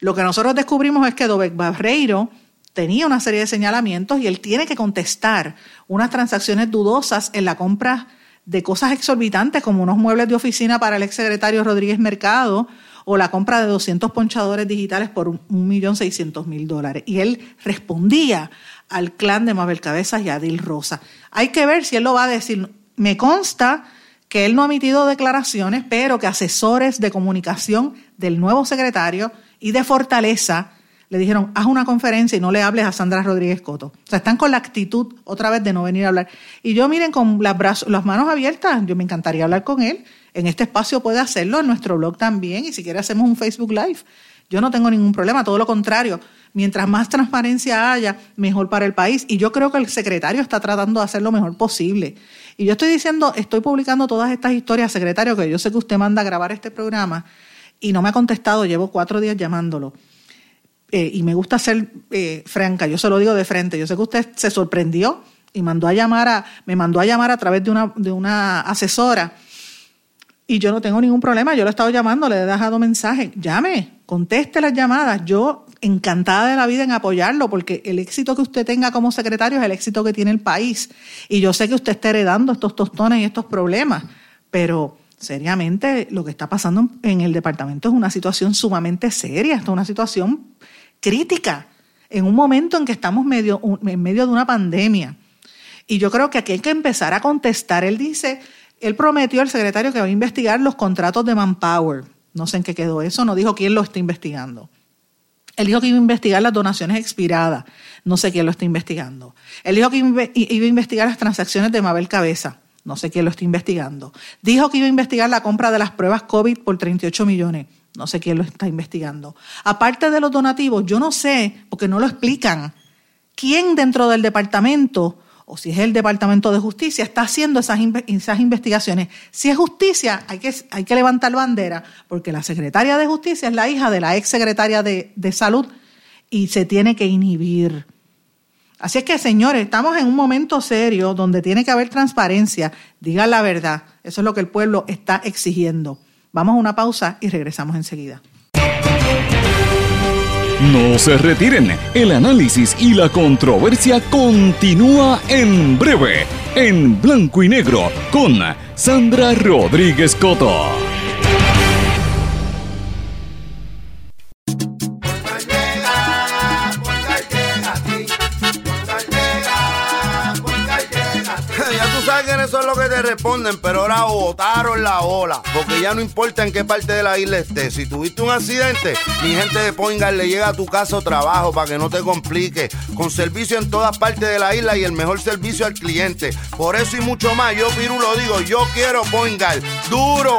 Lo que nosotros descubrimos es que Dobeck Barreiro tenía una serie de señalamientos y él tiene que contestar unas transacciones dudosas en la compra de cosas exorbitantes como unos muebles de oficina para el exsecretario Rodríguez Mercado o la compra de 200 ponchadores digitales por 1.600.000 dólares. Y él respondía al clan de Mabel Cabezas y Adil Rosa. Hay que ver si él lo va a decir. Me consta que él no ha emitido declaraciones, pero que asesores de comunicación del nuevo secretario y de Fortaleza le dijeron, haz una conferencia y no le hables a Sandra Rodríguez Coto. O sea, están con la actitud otra vez de no venir a hablar. Y yo miren, con las, las manos abiertas, yo me encantaría hablar con él. En este espacio puede hacerlo, en nuestro blog también, y si quiere hacemos un Facebook Live. Yo no tengo ningún problema, todo lo contrario. Mientras más transparencia haya, mejor para el país. Y yo creo que el secretario está tratando de hacer lo mejor posible. Y yo estoy diciendo, estoy publicando todas estas historias, secretario, que yo sé que usted manda a grabar este programa y no me ha contestado, llevo cuatro días llamándolo. Eh, y me gusta ser eh, franca, yo se lo digo de frente. Yo sé que usted se sorprendió y mandó a llamar a, me mandó a llamar a través de una, de una asesora. Y yo no tengo ningún problema, yo lo he estado llamando, le he dejado mensaje. Llame, conteste las llamadas. Yo encantada de la vida en apoyarlo, porque el éxito que usted tenga como secretario es el éxito que tiene el país. Y yo sé que usted está heredando estos tostones y estos problemas, pero seriamente lo que está pasando en el departamento es una situación sumamente seria, es una situación crítica, en un momento en que estamos medio, en medio de una pandemia. Y yo creo que aquí hay que empezar a contestar. Él dice, él prometió al secretario que va a investigar los contratos de Manpower. No sé en qué quedó eso, no dijo quién lo está investigando. Él dijo que iba a investigar las donaciones expiradas. No sé quién lo está investigando. Él dijo que iba a investigar las transacciones de Mabel Cabeza. No sé quién lo está investigando. Dijo que iba a investigar la compra de las pruebas COVID por 38 millones. No sé quién lo está investigando. Aparte de los donativos, yo no sé, porque no lo explican, quién dentro del departamento, o si es el Departamento de Justicia, está haciendo esas, esas investigaciones. Si es justicia, hay que, hay que levantar bandera, porque la secretaria de Justicia es la hija de la ex secretaria de, de Salud y se tiene que inhibir. Así es que, señores, estamos en un momento serio donde tiene que haber transparencia. Digan la verdad. Eso es lo que el pueblo está exigiendo. Vamos a una pausa y regresamos enseguida. No se retiren, el análisis y la controversia continúa en breve, en blanco y negro, con Sandra Rodríguez Coto. Responden, pero ahora botaron la ola, porque ya no importa en qué parte de la isla estés. Si tuviste un accidente, mi gente de Poingal le llega a tu casa o trabajo para que no te complique. Con servicio en todas partes de la isla y el mejor servicio al cliente. Por eso y mucho más, yo Piru lo digo, yo quiero Poingal. ¡Duro!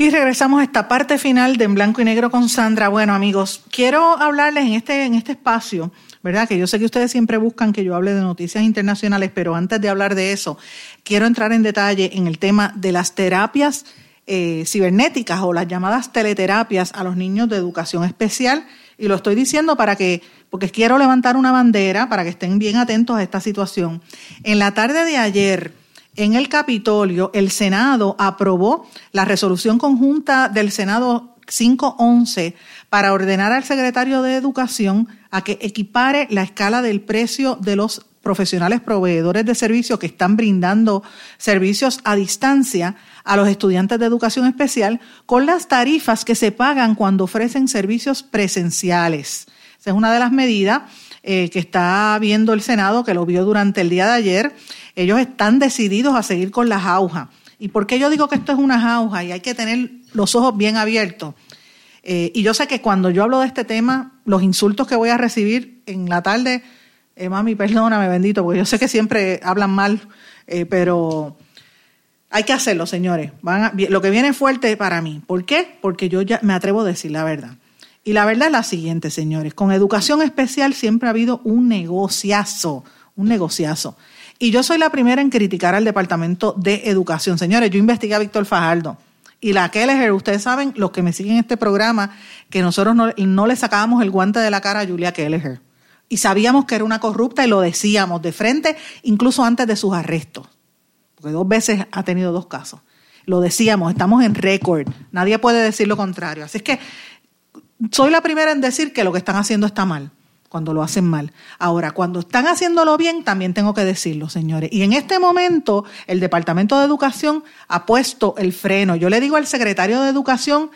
Y regresamos a esta parte final de En Blanco y Negro con Sandra. Bueno, amigos, quiero hablarles en este, en este espacio, ¿verdad? Que yo sé que ustedes siempre buscan que yo hable de noticias internacionales, pero antes de hablar de eso, quiero entrar en detalle en el tema de las terapias eh, cibernéticas o las llamadas teleterapias a los niños de educación especial Y lo estoy diciendo para que, porque quiero levantar una bandera para que estén bien atentos a esta situación. En la tarde de ayer, en el Capitolio, el Senado aprobó la resolución conjunta del Senado 511 para ordenar al secretario de Educación a que equipare la escala del precio de los profesionales proveedores de servicios que están brindando servicios a distancia a los estudiantes de educación especial con las tarifas que se pagan cuando ofrecen servicios presenciales. Esa es una de las medidas eh, que está viendo el Senado, que lo vio durante el día de ayer. Ellos están decididos a seguir con las aujas. ¿Y por qué yo digo que esto es una jauja y hay que tener los ojos bien abiertos? Eh, y yo sé que cuando yo hablo de este tema, los insultos que voy a recibir en la tarde eh, mami, perdóname, bendito, porque yo sé que siempre hablan mal, eh, pero hay que hacerlo, señores. Lo que viene fuerte para mí. ¿Por qué? Porque yo ya me atrevo a decir la verdad. Y la verdad es la siguiente, señores. Con educación especial siempre ha habido un negociazo, un negociazo. Y yo soy la primera en criticar al Departamento de Educación. Señores, yo investigué a Víctor Fajardo. Y la Kelleher, ustedes saben, los que me siguen en este programa, que nosotros no, no le sacábamos el guante de la cara a Julia Kelleher y sabíamos que era una corrupta y lo decíamos de frente, incluso antes de sus arrestos, porque dos veces ha tenido dos casos. Lo decíamos, estamos en récord, nadie puede decir lo contrario. Así es que soy la primera en decir que lo que están haciendo está mal, cuando lo hacen mal. Ahora, cuando están haciéndolo bien, también tengo que decirlo, señores. Y en este momento, el Departamento de Educación ha puesto el freno. Yo le digo al secretario de Educación,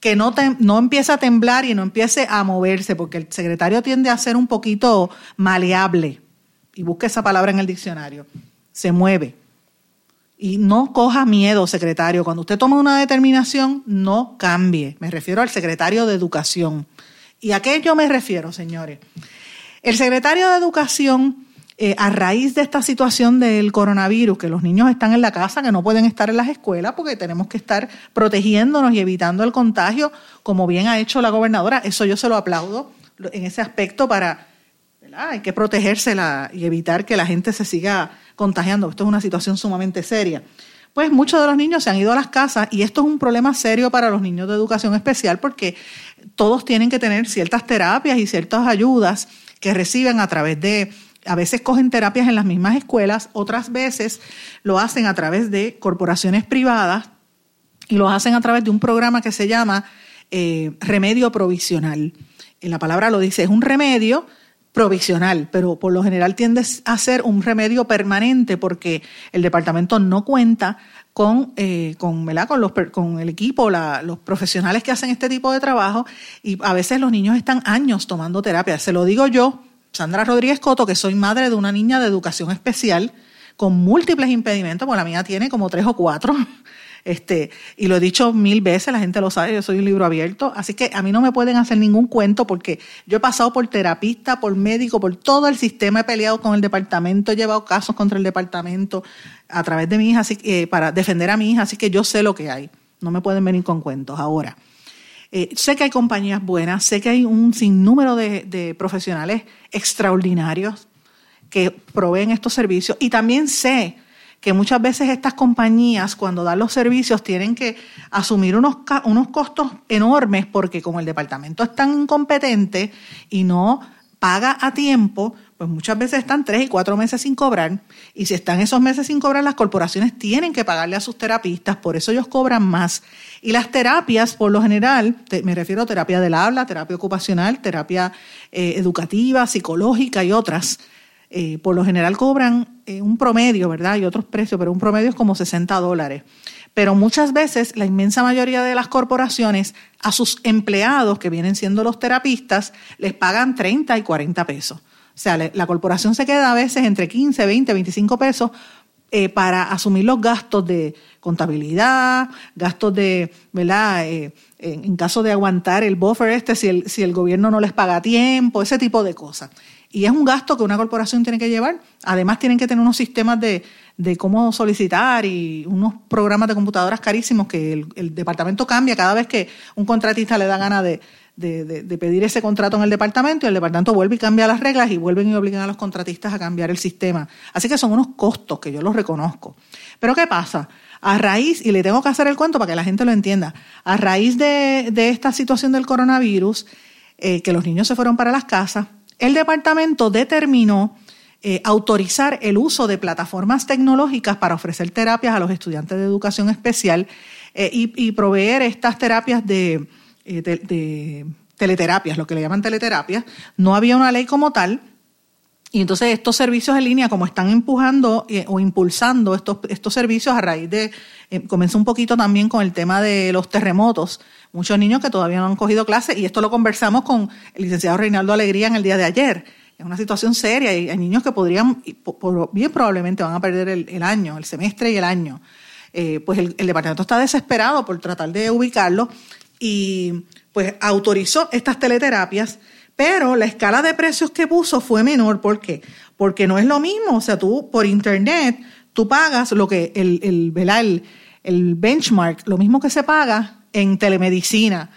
que no, no empiece a temblar y no empiece a moverse, porque el secretario tiende a ser un poquito maleable. Y busque esa palabra en el diccionario. Se mueve. Y no coja miedo, secretario. Cuando usted toma una determinación, no cambie. Me refiero al secretario de Educación. ¿Y a qué yo me refiero, señores? El secretario de Educación eh, a raíz de esta situación del coronavirus, que los niños están en la casa, que no pueden estar en las escuelas porque tenemos que estar protegiéndonos y evitando el contagio, como bien ha hecho la gobernadora, eso yo se lo aplaudo en ese aspecto para, hay que protegérsela y evitar que la gente se siga contagiando. Esto es una situación sumamente seria. Pues muchos de los niños se han ido a las casas y esto es un problema serio para los niños de educación especial porque todos tienen que tener ciertas terapias y ciertas ayudas que reciben a través de a veces cogen terapias en las mismas escuelas, otras veces lo hacen a través de corporaciones privadas y lo hacen a través de un programa que se llama eh, remedio provisional. En la palabra lo dice, es un remedio provisional, pero por lo general tiende a ser un remedio permanente porque el departamento no cuenta con, eh, con, con, los, con el equipo, los profesionales que hacen este tipo de trabajo y a veces los niños están años tomando terapia. Se lo digo yo, Sandra Rodríguez Coto, que soy madre de una niña de educación especial con múltiples impedimentos, porque la mía tiene como tres o cuatro. Este, y lo he dicho mil veces, la gente lo sabe, yo soy un libro abierto, así que a mí no me pueden hacer ningún cuento porque yo he pasado por terapista, por médico, por todo el sistema, he peleado con el departamento, he llevado casos contra el departamento a través de mi hija, así, que para defender a mi hija, así que yo sé lo que hay, no me pueden venir con cuentos. Ahora, eh, sé que hay compañías buenas, sé que hay un sinnúmero de, profesionales extraordinarios que proveen estos servicios y también sé que muchas veces estas compañías cuando dan los servicios tienen que asumir unos, unos costos enormes porque como el departamento es tan incompetente y no paga a tiempo, pues muchas veces están tres y cuatro meses sin cobrar. Y si están esos meses sin cobrar, las corporaciones tienen que pagarle a sus terapistas, por eso ellos cobran más. Y las terapias, por lo general, me refiero a terapia del habla, terapia ocupacional, terapia eh, educativa, psicológica y otras, eh, por lo general cobran eh, un promedio, ¿verdad? Y otros precios, pero un promedio es como 60 dólares. Pero muchas veces la inmensa mayoría de las corporaciones a sus empleados, que vienen siendo los terapistas, les pagan 30 y 40 pesos. O sea, la corporación se queda a veces entre 15, 20, 25 pesos eh, para asumir los gastos de contabilidad, gastos de, ¿verdad? Eh, en, caso de aguantar el buffer este, si el, si el gobierno no les paga tiempo, ese tipo de cosas. Y es un gasto que una corporación tiene que llevar. Además, tienen que tener unos sistemas de, de cómo solicitar y unos programas de computadoras carísimos que el, departamento cambia cada vez que un contratista le da gana de, de, pedir ese contrato en el departamento y el departamento vuelve y cambia las reglas y vuelven y obligan a los contratistas a cambiar el sistema. Así que son unos costos que yo los reconozco. Pero ¿qué pasa? A raíz, y le tengo que hacer el cuento para que la gente lo entienda, a raíz de, esta situación del coronavirus, eh, que los niños se fueron para las casas, el departamento determinó eh, autorizar el uso de plataformas tecnológicas para ofrecer terapias a los estudiantes de educación especial y, proveer estas terapias de, de teleterapias, lo que le llaman teleterapias. No había una ley como tal, y entonces estos servicios en línea, como están empujando eh, o impulsando estos, servicios a raíz de, eh, comenzó un poquito también con el tema de los terremotos, muchos niños que todavía no han cogido clases, y esto lo conversamos con el licenciado Reinaldo Alegría en el día de ayer. Es una situación seria y hay niños que podrían, bien probablemente van a perder el, año, el semestre y el año. Eh, pues el, departamento está desesperado por tratar de ubicarlo y pues autorizó estas teleterapias pero la escala de precios que puso fue menor. ¿Por qué? Porque no es lo mismo. O sea, tú por internet, tú pagas lo que el, el, el, benchmark, lo mismo que se paga en telemedicina,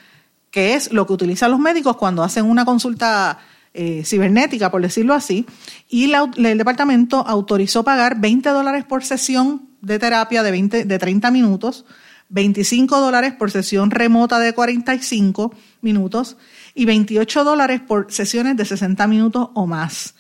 que es lo que utilizan los médicos cuando hacen una consulta eh, cibernética, por decirlo así, y el departamento autorizó pagar 20 dólares por sesión de terapia de, 20, de 30 minutos, 25 dólares por sesión remota de 45 minutos y 28 dólares por sesiones de 60 minutos o más.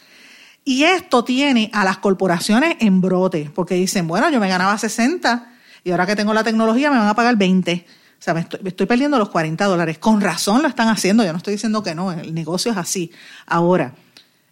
Y esto tiene a las corporaciones en brote, porque dicen, bueno, yo me ganaba 60 y ahora que tengo la tecnología me van a pagar 20. O sea, me estoy, perdiendo los 40 dólares. Con razón lo están haciendo, yo no estoy diciendo que no, el negocio es así. Ahora,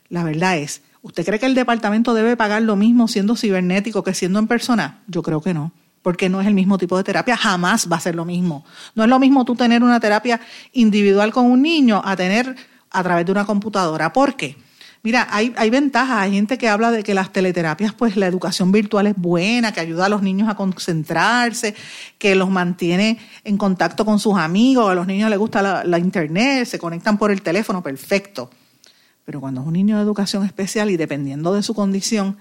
la verdad es, ¿usted cree que el departamento debe pagar lo mismo siendo cibernético que siendo en persona? Yo creo que no porque no es el mismo tipo de terapia, jamás va a ser lo mismo. No es lo mismo tú tener una terapia individual con un niño a tener a través de una computadora. ¿Por qué? Mira, hay, hay ventajas, hay gente que habla de que las teleterapias, pues la educación virtual es buena, que ayuda a los niños a concentrarse, que los mantiene en contacto con sus amigos, a los niños les gusta la, la internet, se conectan por el teléfono, perfecto. Pero cuando es un niño de educación especial y dependiendo de su condición,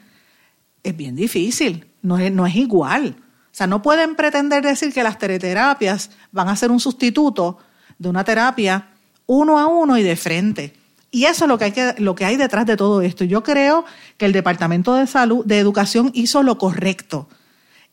es bien difícil, no es, no es igual. O sea, no pueden pretender decir que las teleterapias van a ser un sustituto de una terapia uno a uno y de frente. Y eso es lo que hay, que, lo que hay detrás de todo esto. Yo creo que el Departamento de Salud, de Educación, hizo lo correcto.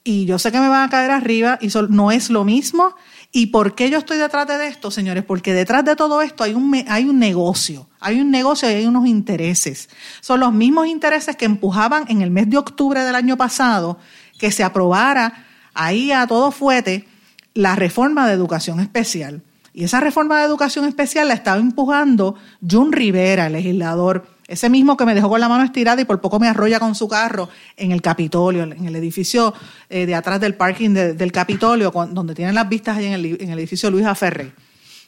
Y yo sé que me van a caer arriba, y no es lo mismo. ¿Y por qué yo estoy detrás de esto, señores? Porque detrás de todo esto hay un, hay un negocio, hay un negocio y hay unos intereses. Son los mismos intereses que empujaban en el mes de octubre del año pasado que se aprobara ahí a todo fuete la reforma de educación especial. Y esa reforma de educación especial la estaba empujando Jun Rivera, el legislador, ese mismo que me dejó con la mano estirada y por poco me arrolla con su carro en el Capitolio, en el edificio eh, de atrás del parking del Capitolio, donde tienen las vistas ahí en el, en el edificio Luis Aferrey,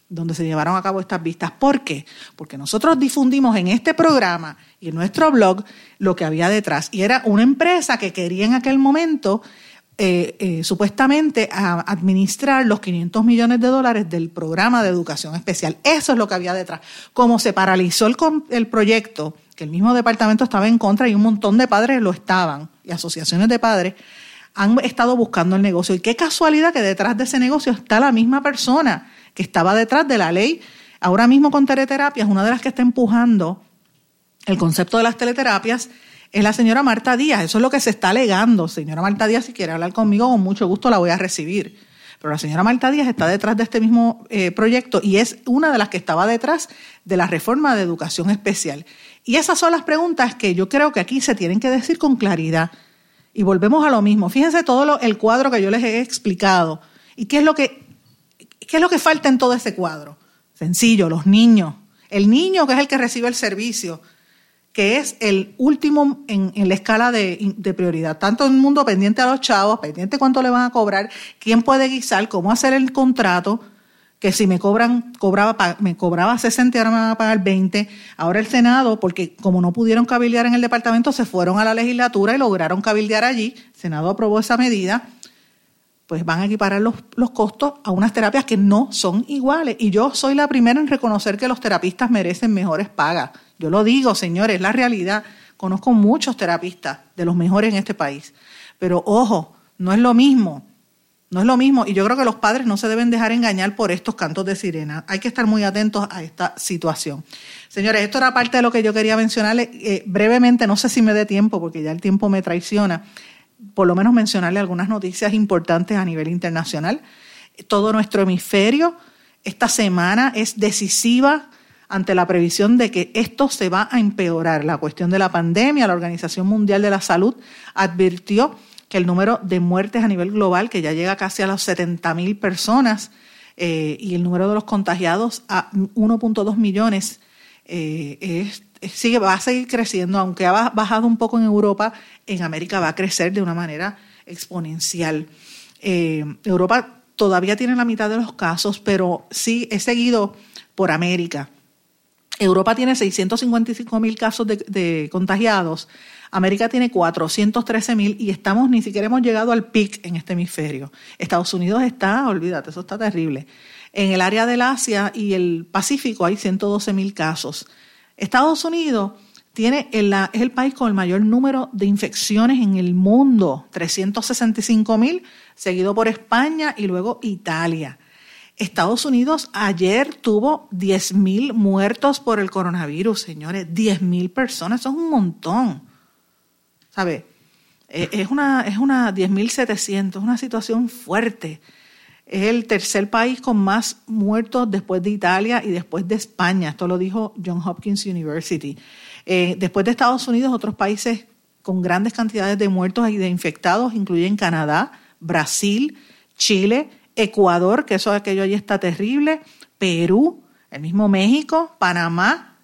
donde se llevaron a cabo estas vistas. ¿Por qué? Porque nosotros difundimos en este programa y en nuestro blog lo que había detrás. Y era una empresa que quería en aquel momento eh, eh, supuestamente a administrar los 500 millones de dólares del programa de educación especial. Eso es lo que había detrás. Como se paralizó el, el proyecto, que el mismo departamento estaba en contra y un montón de padres lo estaban, y asociaciones de padres, han estado buscando el negocio. Y qué casualidad que detrás de ese negocio está la misma persona que estaba detrás de la ley. Ahora mismo con teleterapias, una de las que está empujando el concepto de las teleterapias es la señora Marta Díaz. Eso es lo que se está alegando. Señora Marta Díaz, si quiere hablar conmigo, con mucho gusto la voy a recibir. Pero la señora Marta Díaz está detrás de este mismo eh, proyecto y es una de las que estaba detrás de la reforma de educación especial. Y esas son las preguntas que yo creo que aquí se tienen que decir con claridad. Y volvemos a lo mismo. Fíjense todo el cuadro que yo les he explicado. ¿Y qué es lo que, qué es lo que falta en todo ese cuadro? Sencillo, los niños. El niño que es el que recibe el servicio que es el último en, la escala de, prioridad. Tanto el mundo pendiente a los chavos, pendiente cuánto le van a cobrar, quién puede guisar, cómo hacer el contrato, que si me cobran, cobraba, me cobraba 60 y ahora me van a pagar 20. Ahora el Senado, porque como no pudieron cabildear en el departamento, se fueron a la legislatura y lograron cabildear allí. El Senado aprobó esa medida pues van a equiparar los, los, costos a unas terapias que no son iguales. Y yo soy la primera en reconocer que los terapistas merecen mejores pagas. Yo lo digo, señores, la realidad. Conozco muchos terapistas de los mejores en este país. Pero ojo, no es lo mismo. No es lo mismo. Y yo creo que los padres no se deben dejar engañar por estos cantos de sirena. Hay que estar muy atentos a esta situación. Señores, esto era parte de lo que yo quería mencionarle eh, brevemente. No sé si me dé tiempo, porque ya el tiempo me traiciona. Por lo menos mencionarle algunas noticias importantes a nivel internacional. Todo nuestro hemisferio esta semana es decisiva ante la previsión de que esto se va a empeorar. La cuestión de la pandemia, la Organización Mundial de la Salud advirtió que el número de muertes a nivel global, que ya llega casi a las 70 mil personas, eh, y el número de los contagiados a 1.2 millones, eh, sigue, va a seguir creciendo, aunque ha bajado un poco en Europa, en América va a crecer de una manera exponencial. Eh, Europa todavía tiene la mitad de los casos, pero sí es seguido por América. Europa tiene 655 mil casos de, contagiados, América tiene 413 mil y estamos, ni siquiera hemos llegado al pic en este hemisferio. Estados Unidos está, olvídate, eso está terrible. En el área del Asia y el Pacífico hay 112 mil casos. Estados Unidos tiene es el país con el mayor número de infecciones en el mundo, 365 mil, seguido por España y luego Italia. Estados Unidos ayer tuvo 10 mil muertos por el coronavirus, señores. 10 mil personas, eso es un montón. ¿Sabe? Eh, es una, es una 10.700, una situación fuerte. Es el tercer país con más muertos después de Italia y después de España. Esto lo dijo John Hopkins University. Eh, después de Estados Unidos, otros países con grandes cantidades de muertos y de infectados incluyen Canadá, Brasil, Chile, Ecuador, que eso aquello allí está terrible, Perú, el mismo México, Panamá,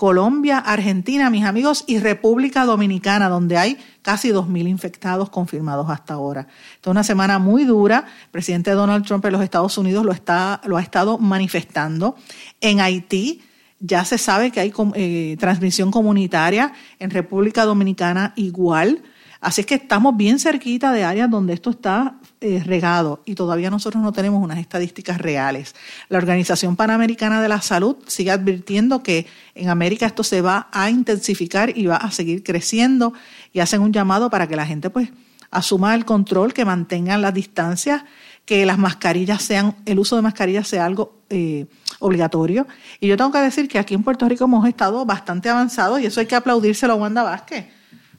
Colombia, Argentina, mis amigos, y República Dominicana, donde hay casi 2.000 infectados confirmados hasta ahora. Esta es una semana muy dura. El presidente Donald Trump en los Estados Unidos lo, está, lo ha estado manifestando. En Haití ya se sabe que hay eh, transmisión comunitaria, en República Dominicana igual. Así es que estamos bien cerquita de áreas donde esto está eh, regado y todavía nosotros no tenemos unas estadísticas reales. La Organización Panamericana de la Salud sigue advirtiendo que en América esto se va a intensificar y va a seguir creciendo y hacen un llamado para que la gente pues asuma el control, que mantengan las distancias, que las mascarillas sean, el uso de mascarillas sea algo eh, obligatorio. Y yo tengo que decir que aquí en Puerto Rico hemos estado bastante avanzados y eso hay que aplaudírselo a Wanda Vázquez.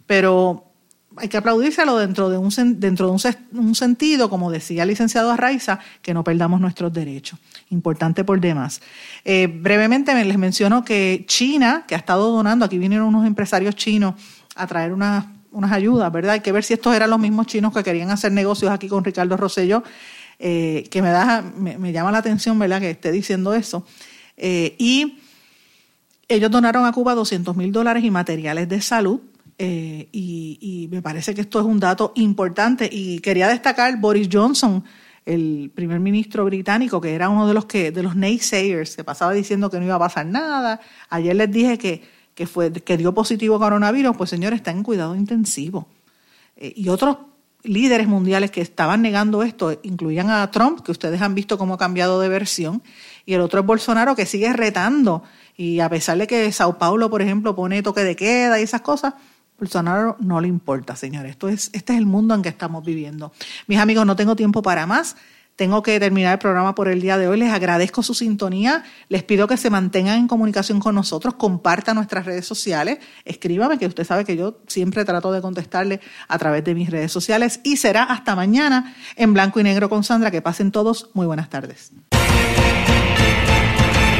Pero hay que aplaudírselo dentro de un, dentro de un, sentido, como decía el licenciado Arraiza, que no perdamos nuestros derechos. Importante por demás. Eh, brevemente les menciono que China, que ha estado donando, aquí vinieron unos empresarios chinos a traer unas, ayudas, ¿verdad? Hay que ver si estos eran los mismos chinos que querían hacer negocios aquí con Ricardo Rosselló, eh, que me, da, me, llama la atención, ¿verdad?, que esté diciendo eso. Eh, y ellos donaron a Cuba 200 mil dólares y materiales de salud eh, y, me parece que esto es un dato importante. Y quería destacar Boris Johnson, el primer ministro británico, que era uno de los que de los naysayers, que pasaba diciendo que no iba a pasar nada. Ayer les dije que, que, fue, que dio positivo coronavirus, pues señores, está en cuidado intensivo. Eh, y otros líderes mundiales que estaban negando esto incluían a Trump, que ustedes han visto cómo ha cambiado de versión, y el otro es Bolsonaro, que sigue retando. Y a pesar de que Sao Paulo, por ejemplo, pone toque de queda y esas cosas, Bolsonaro no le importa, señores. Esto es, este es el mundo en que estamos viviendo. Mis amigos, no tengo tiempo para más. Tengo que terminar el programa por el día de hoy. Les agradezco su sintonía. Les pido que se mantengan en comunicación con nosotros, compartan nuestras redes sociales, escríbame, que usted sabe que yo siempre trato de contestarle a través de mis redes sociales. Y será hasta mañana en blanco y negro con Sandra. Que pasen todos. Muy buenas tardes.